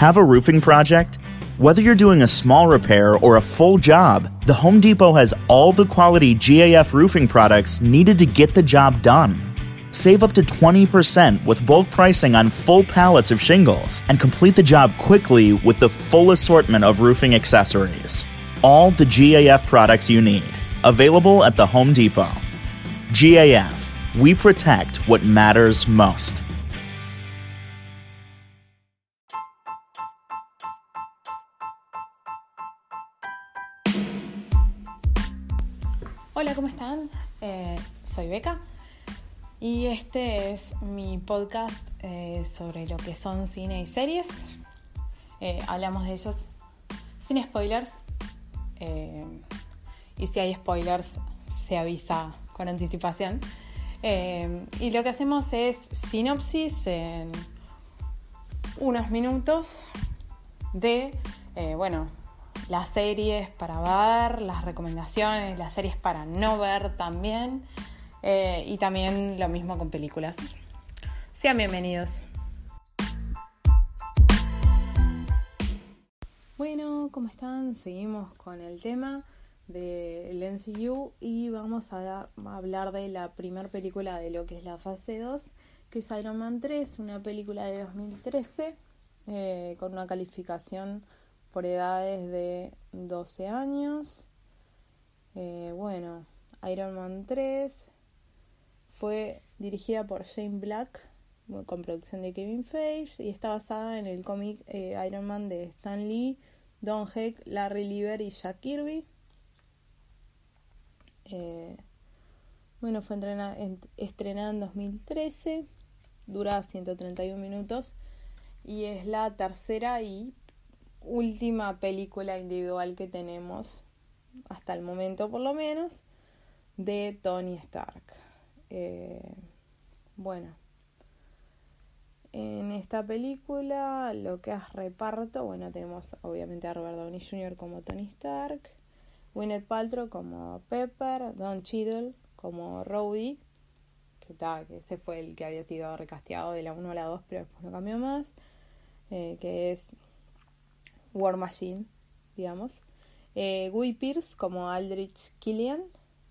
Have a roofing project? Whether you're doing a small repair or a full job, the Home Depot has all the quality GAF roofing products needed to get the job done. Save up to 20% with bulk pricing on full pallets of shingles and complete the job quickly with the full assortment of roofing accessories. All the GAF products you need, available at the Home Depot. GAF, we protect what matters most. Y este es mi podcast eh, sobre lo que son cine y series. Eh, hablamos de ellos sin spoilers y si hay spoilers se avisa con anticipación. y lo que hacemos es sinopsis en unos minutos de, bueno, las series para ver, las recomendaciones, las series para no ver también. Eh, y también lo mismo con películas. Sean bienvenidos. Bueno, ¿cómo están? Seguimos con el tema del MCU y vamos a, hablar de la primera película de lo que es la fase 2, que es Iron Man 3, una película de 2013 eh, con una calificación por edades de 12 años. Eh, bueno, Iron Man 3 fue dirigida por Shane Black con producción de Kevin Feige y está basada en el cómic eh, Iron Man de Stan Lee, Don Heck, Larry Lieber y Jack Kirby. Eh, bueno, fue estrenada en 2013, dura 131 minutos y es la tercera y última película individual que tenemos, hasta el momento por lo menos, de Tony Stark. Eh, bueno, en esta película lo que es reparto, bueno, tenemos obviamente a Robert Downey Jr. como Tony Stark, Gwyneth Paltrow como Pepper, Don Cheadle como Rhodey, que, que ese fue el que había sido recasteado de la 1 a la 2, pero después no cambió más, eh, que es War Machine, digamos. Eh, Guy Pierce como Aldrich Killian.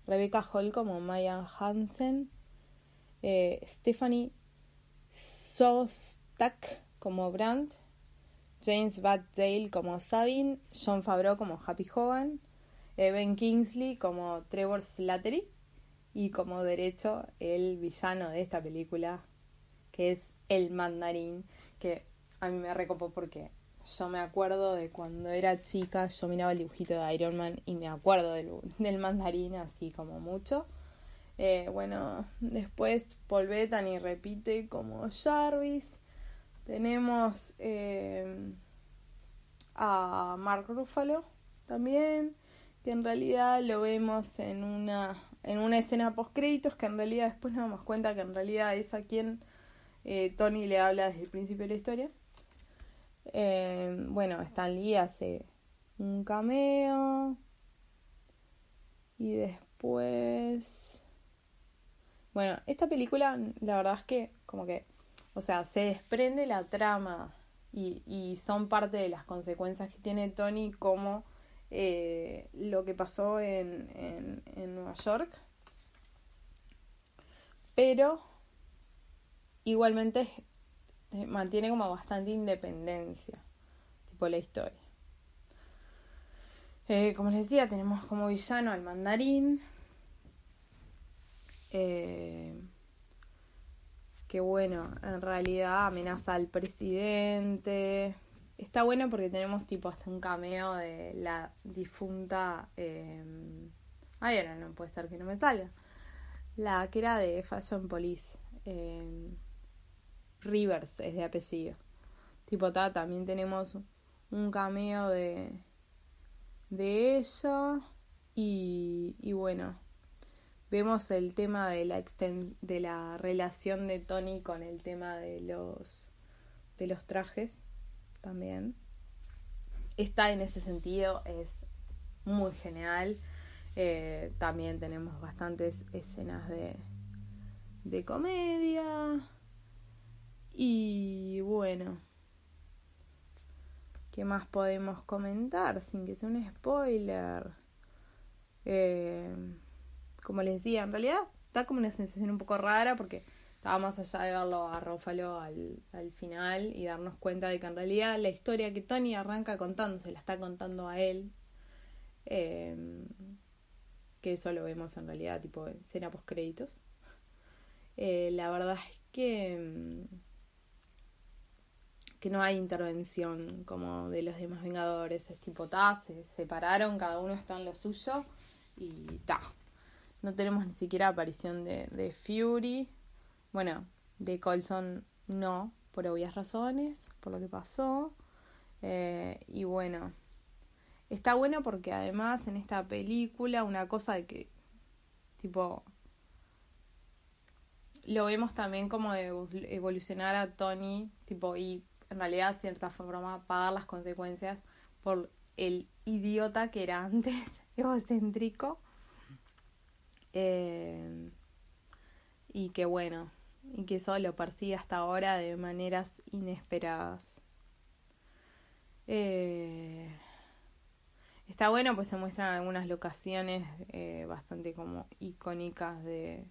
Rebecca Hall como Maya Hansen. Eh, Stephanie Sostak como Brandt. James Dale como Sabine. John Favreau como Happy Hogan. Eh, ben Kingsley como Trevor Slattery. Y como derecho el villano de esta película, que es el mandarín, que a mí me recopó porque yo me acuerdo de cuando era chica, yo miraba el dibujito de Iron Man y me acuerdo del, mandarín así como mucho. Eh, bueno, después Paul Bettany repite como Jarvis. Tenemos eh, a Mark Ruffalo también, que en realidad lo vemos en una, en una escena post créditos, que en realidad después nos damos cuenta que en realidad es a quien eh, Tony le habla desde el principio de la historia. Eh, bueno, Stan Lee hace un cameo. Y después... Bueno, esta película, la verdad es que como que, o sea, se desprende la trama y, y son parte de las consecuencias que tiene Tony como eh, lo que pasó en, en, en Nueva York. Pero igualmente mantiene como bastante independencia, tipo la historia. Eh, como les decía, tenemos como villano al mandarín. Eh, que bueno, en realidad amenaza al presidente. Está bueno porque tenemos tipo hasta un cameo de la difunta... ay, ahora no puede ser que no me salga. La que era de Fashion Police. Rivers es de apellido. Tipo, ta, también tenemos un cameo de, de ella. Y, y bueno, vemos el tema de la, de la relación de Tony con el tema de los, de los trajes también. Está en ese sentido, es muy genial. Eh, también tenemos bastantes escenas de, de comedia. Y bueno, ¿Qué más podemos comentar sin que sea un spoiler? Eh, como les decía, en realidad está como una sensación un poco rara porque estaba más allá de verlo a Rófalo al, al final y darnos cuenta de que en realidad la historia que Tony arranca contando se la está contando a él. Eh, que eso lo vemos en realidad tipo escena post créditos. Eh, la verdad es que mm, que no hay intervención como de los demás Vengadores, es tipo ta, se separaron, cada uno está en lo suyo y ta. No tenemos ni siquiera aparición de, de Fury. Bueno, de Colson no, por obvias razones, por lo que pasó. Eh, y bueno, está bueno porque además en esta película una cosa de que, tipo, lo vemos también como evolucionar a Tony, tipo, y en realidad, de cierta forma, pagar las consecuencias por el idiota que era antes, egocéntrico. Eh, y que bueno, y que eso lo persigue hasta ahora de maneras inesperadas. Eh, está bueno, pues se muestran algunas locaciones eh, bastante como icónicas de,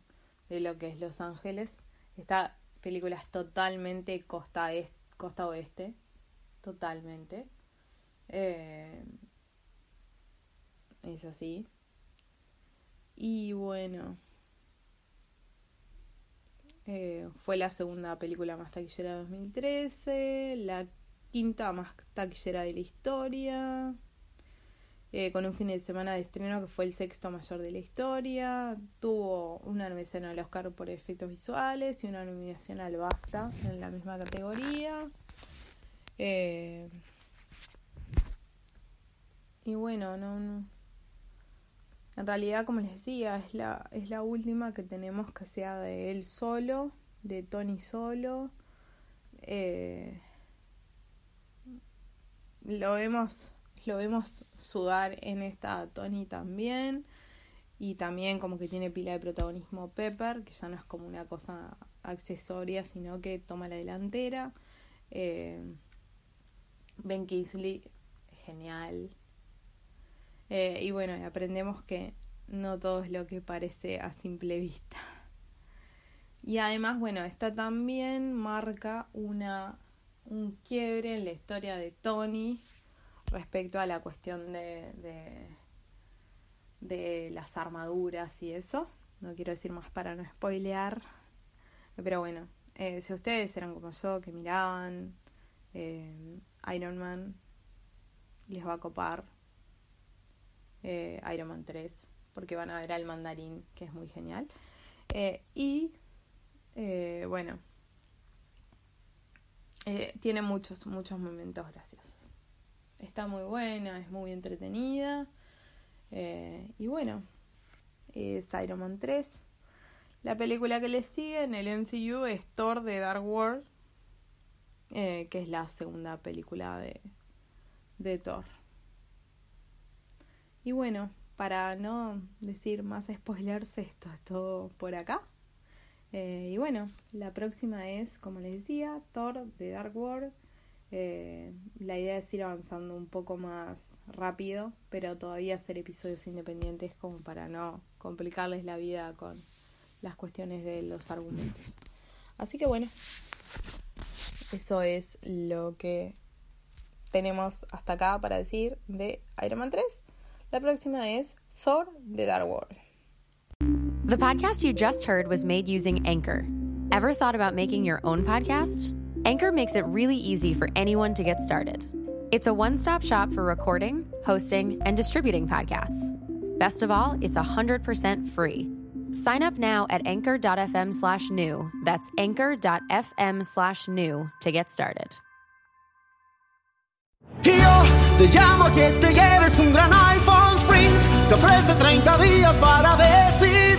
de lo que es Los Ángeles. Esta película es totalmente costa, est costa oeste, totalmente. Eh, es así. Y bueno, eh, fue la segunda película más taquillera de 2013, la quinta más taquillera de la historia. Eh, con un fin de semana de estreno que fue el sexto mayor de la historia. Tuvo una nominación al Oscar por efectos visuales y una nominación al BAFTA en la misma categoría. Eh, y bueno, no, no, En realidad, como les decía, es la, es la última que tenemos que sea de él solo, de Tony solo. Eh, lo vemos lo vemos sudar en esta Tony también. Y también como que tiene pila de protagonismo Pepper, que ya no es como una cosa accesoria, sino que toma la delantera. Eh, ben Kingsley, genial. Eh, y bueno, aprendemos que no todo es lo que parece a simple vista. Y además, bueno, esta también marca una, un quiebre en la historia de Tony respecto a la cuestión de, de, las armaduras y eso. No quiero decir más para no spoilear. Pero bueno, eh, si ustedes eran como yo, que miraban eh, Iron Man, les va a copar eh, Iron Man 3, porque van a ver al mandarín, que es muy genial. y bueno, tiene muchos, muchos momentos graciosos. Está muy buena, es muy entretenida. Eh, y bueno, es Iron Man 3. La película que le sigue en el MCU es Thor de Dark World, eh, que es la segunda película de, de Thor. Y bueno, para no decir más spoilers, esto es todo por acá. Eh, y bueno, la próxima es, como les decía, Thor de Dark World. Eh, la idea es ir avanzando un poco más rápido, pero todavía hacer episodios independientes como para no complicarles la vida con las cuestiones de los argumentos. Así que bueno, eso es lo que tenemos hasta acá para decir de Iron Man 3. La próxima es Thor de Dark World. The podcast you just heard was made using Anchor. Ever thought about making your own podcast? Anchor makes it really easy for anyone to get started. It's a one stop shop for recording, hosting, and distributing podcasts. Best of all, it's 100% free. Sign up now at anchor.fm slash new. That's anchor.fm slash new to get started. Un gran iPhone Sprint. Te ofrece 30 días para decidir.